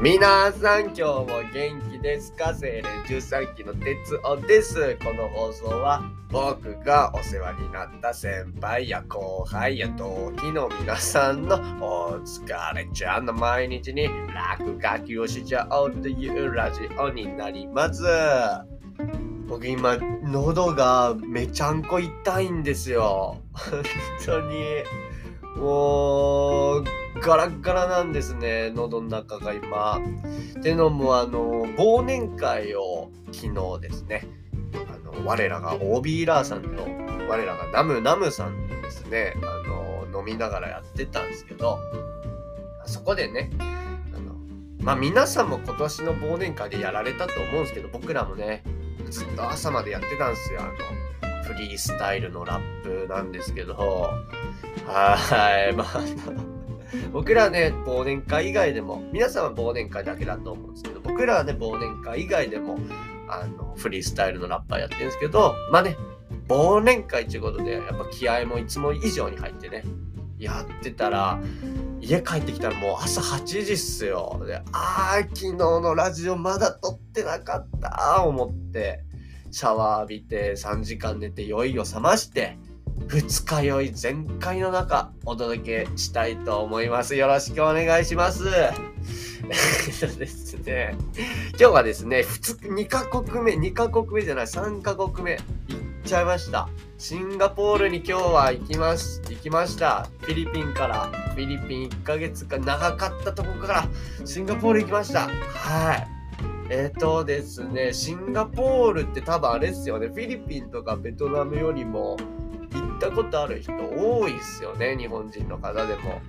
皆さん今日も元気ですか？精霊13期の哲夫です。この放送は僕がお世話になった先輩や後輩や同期の皆さんのお疲れちゃんの毎日に落書きをしちゃおうというラジオになります。僕今喉がめちゃんこ痛いんですよ。本当に。もうガラガラなんですね喉の中が今。てのもあの忘年会を昨日ですね。あの我らが OB ラーさんと我らがナムナムさんですね。あの飲みながらやってたんですけどそこでねあのまあ皆さんも今年の忘年会でやられたと思うんですけど僕らもねずっと朝までやってたんですよ。あのフリースタイルのラップなんですけど。はいまあ 僕らね、忘年会以外でも、皆さんは忘年会だけだと思うんですけど、僕らはね、忘年会以外でも、あの、フリースタイルのラッパーやってるんですけど、まあね、忘年会ということで、やっぱ気合もいつも以上に入ってね、やってたら、家帰ってきたらもう朝8時っすよ。で、あー、昨日のラジオまだ撮ってなかった思って、シャワー浴びて3時間寝て酔いを覚まして、二日酔い全開の中お届けしたいと思います。よろしくお願いします。そうですね。今日はですね、2カ国目、2カ国目じゃない、3カ国目、行っちゃいました。シンガポールに今日は行きます、行きました。フィリピンから、フィリピン1ヶ月か長かったとこからシンガポール行きました。はい。えっ、ー、とですね、シンガポールって多分あれですよね、フィリピンとかベトナムよりも、ったことある人多いっすよね日本人の方でも。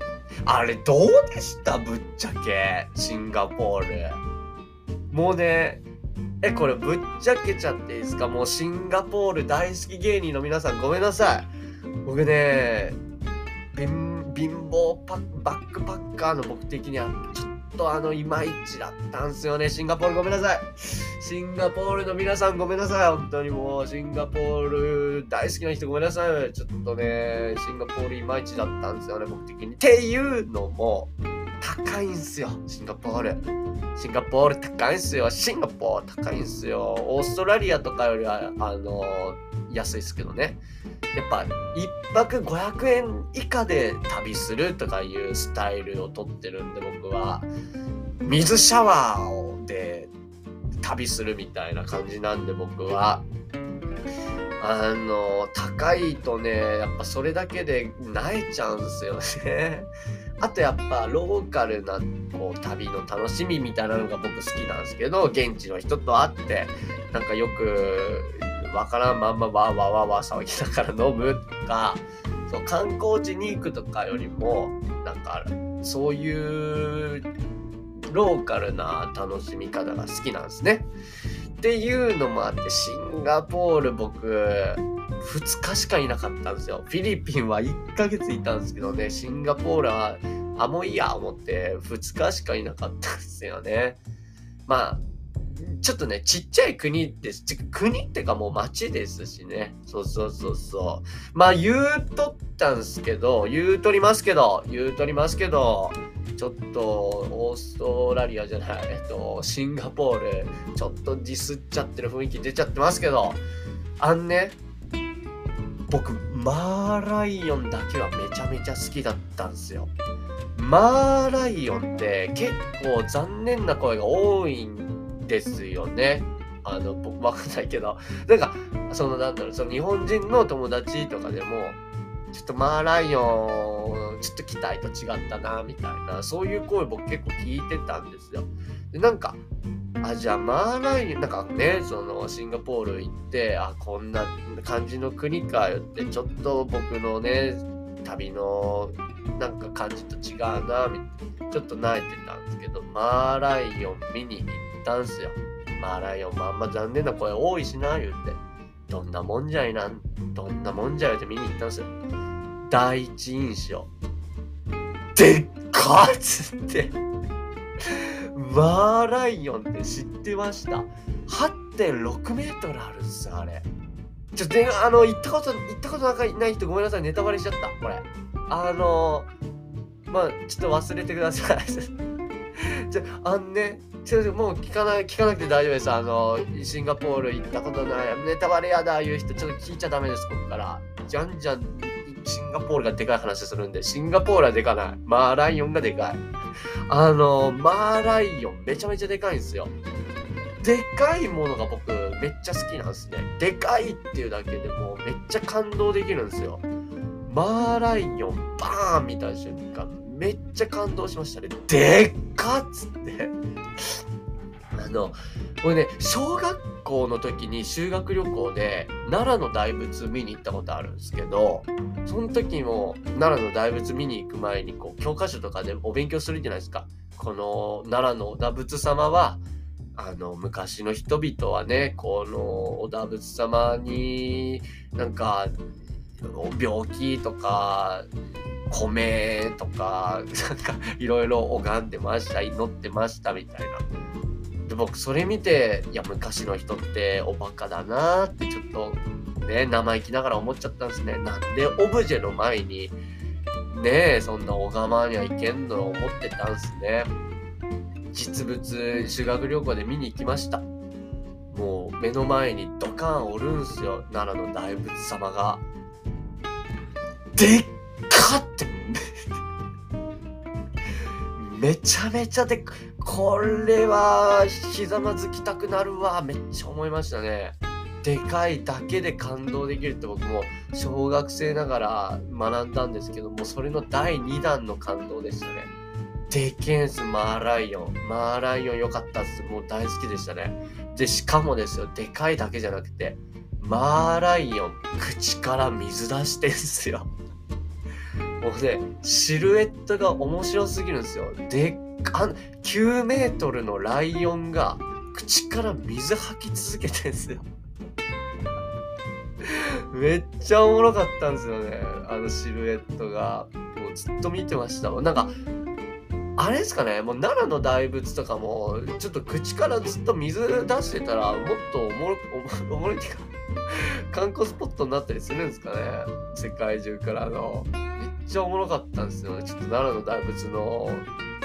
あれどうでした？ぶっちゃけシンガポール。もうねえこれぶっちゃけちゃっていいですか？もうシンガポール大好き芸人の皆さんごめんなさい。僕ね貧乏パバックパッカーの僕的にはちょっとあの、いまいちだったんすよね。シンガポールごめんなさい。シンガポールの皆さんごめんなさい。本当にもう、シンガポール大好きな人ごめんなさい。ちょっとね、シンガポールいまいちだったんですよね、僕的に。っていうのも、高いんすよ、シンガポール。シンガポール高いんすよ。シンガポール高いんすよ。オーストラリアとかよりは、あの、安いですけどね。やっぱ1泊500円以下で旅するとかいうスタイルをとってるんで僕は水シャワーをで旅するみたいな感じなんで僕はあの高いとねやっぱそれだけで萎えちゃうんですよねあとやっぱローカルなこう旅の楽しみみたいなのが僕好きなんですけど現地の人と会ってなんかよくわからんまんまわーわわわ騒ぎながら飲むとかそう観光地に行くとかよりもなんかそういうローカルな楽しみ方が好きなんですね。っていうのもあってシンガポール僕2日しかいなかったんですよ。フィリピンは1ヶ月いたんですけどねシンガポールはあもういいや思って2日しかいなかったんですよね。まあちょっとね、ちっちゃい国です。国ってかもう町ですしね。そうそうそうそう。まあ言うとったんすけど、言うとりますけど、言うとりますけど、ちょっとオーストラリアじゃない、えっと、シンガポール、ちょっとディスっちゃってる雰囲気出ちゃってますけど、あんね、僕、マーライオンだけはめちゃめちゃ好きだったんですよ。マーライオンって結構残念な声が多いんですよね。あの、僕わかんないけど、なんか、その、なんだろう、その日本人の友達とかでも、ちょっとマーライオン、ちょっと期待と違ったな、みたいな、そういう声僕結構聞いてたんですよ。で、なんか、あ、じゃあマーライオン、なんかね、そのシンガポール行って、あ、こんな感じの国かよって、ちょっと僕のね、旅のなんか感じと違うな、みたいな、ちょっと泣いてたんですけど、マーライオン見に行ったんすよ。マーライオンもあんま残念な声多いしな、言うて。どんなもんじゃいな、どんなもんじゃいって見に行ったんすよ。第一印象。でっかっつって。マーライオンって知ってました？8.6メートルあるんす、あれ。ちょ、で、あの、行ったこと、行ったことない人ごめんなさい、ネタバレしちゃった、これ。あの、まあ、ちょっと忘れてください。じゃあんねもう聞かない聞かなくて大丈夫です。あのシンガポール行ったことないネタバレやだいう人ちょっと聞いちゃダメですここから。じゃんじゃんシンガポールがでかい話するんで。シンガポールはでかない。マーライオンがでかい。あのマーライオンめちゃめちゃでかいんですよ。でかいものが僕めっちゃ好きなんですね。でかいっていうだけでもうめっちゃ感動できるんですよ。マーライオンバーン見た瞬間めっちゃ感動しましたね。でっかっつって。のこれね小学校の時に修学旅行で奈良の大仏見に行ったことあるんですけどその時も奈良の大仏見に行く前にこう教科書とかでお勉強するじゃないですかこの奈良の大仏様はあの昔の人々はねこのお大仏様になんか病気とか米とかなんかいろいろ拝んでました祈ってましたみたいな。で僕それ見ていや昔の人っておバカだなってちょっとね生意気ながら思っちゃったんですね。なんでオブジェの前にねえそんな拝まにはいけんの思ってたんすね。実物修学旅行で見に行きました。もう目の前にドカンおるんすよ奈良の大仏様が。でっかってめちゃめちゃでこれはひざまずきたくなるわ。めっちゃ思いましたね。でかいだけで感動できるって僕も小学生ながら学んだんですけどもそれの第2弾の感動でしたね。でけんすマーライオン。マーライオン良かったっす。もう大好きでしたね。でしかもですよでかいだけじゃなくてマーライオン口から水出してんすよ。もうね、シルエットが面白すぎるんですよ。でっか、9メートルのライオンが口から水吐き続けてんすよ。めっちゃおもろかったんですよね。あのシルエットが。もうずっと見てましたなんか、あれですかね、もう奈良の大仏とかも、ちょっと口からずっと水出してたら、もっとおもろ、おもろいっていうか、観光スポットになったりするんですかね。世界中からの。ちゃおもろかったんですよね。ちょっと奈良の大仏の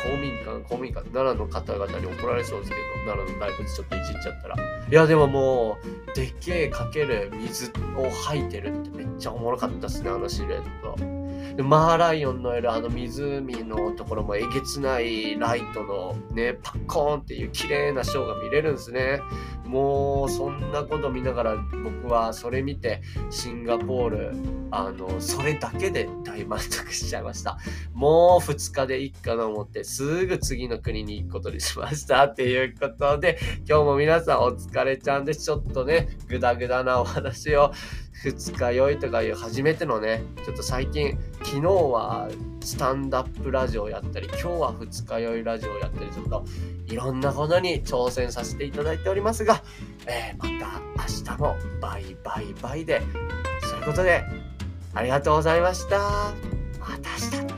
公民館、公民館、奈良の方々に怒られそうですけど、奈良の大仏ちょっといじっちゃったら。いや、でももう、でっけえかける水を吐いてるってめっちゃおもろかったっすね、あのシルエット。でマーライオンのいるあの湖のところもえげつないライトのね、パッコーンっていう綺麗なショーが見れるんですね。もうそんなこと見ながら僕はそれ見てシンガポールあのそれだけで大満足しちゃいましたもう2日でいいかな思ってすぐ次の国に行くことにしましたっていうことで今日も皆さんお疲れちゃんでちょっとねグダグダなお話を二日酔いとかいう初めてのねちょっと最近昨日はスタンダップラジオやったり今日は二日酔いラジオやったりちょっといろんなことに挑戦させていただいておりますが、えー、また明日もバイバイバイでそういうことでありがとうございました。また明日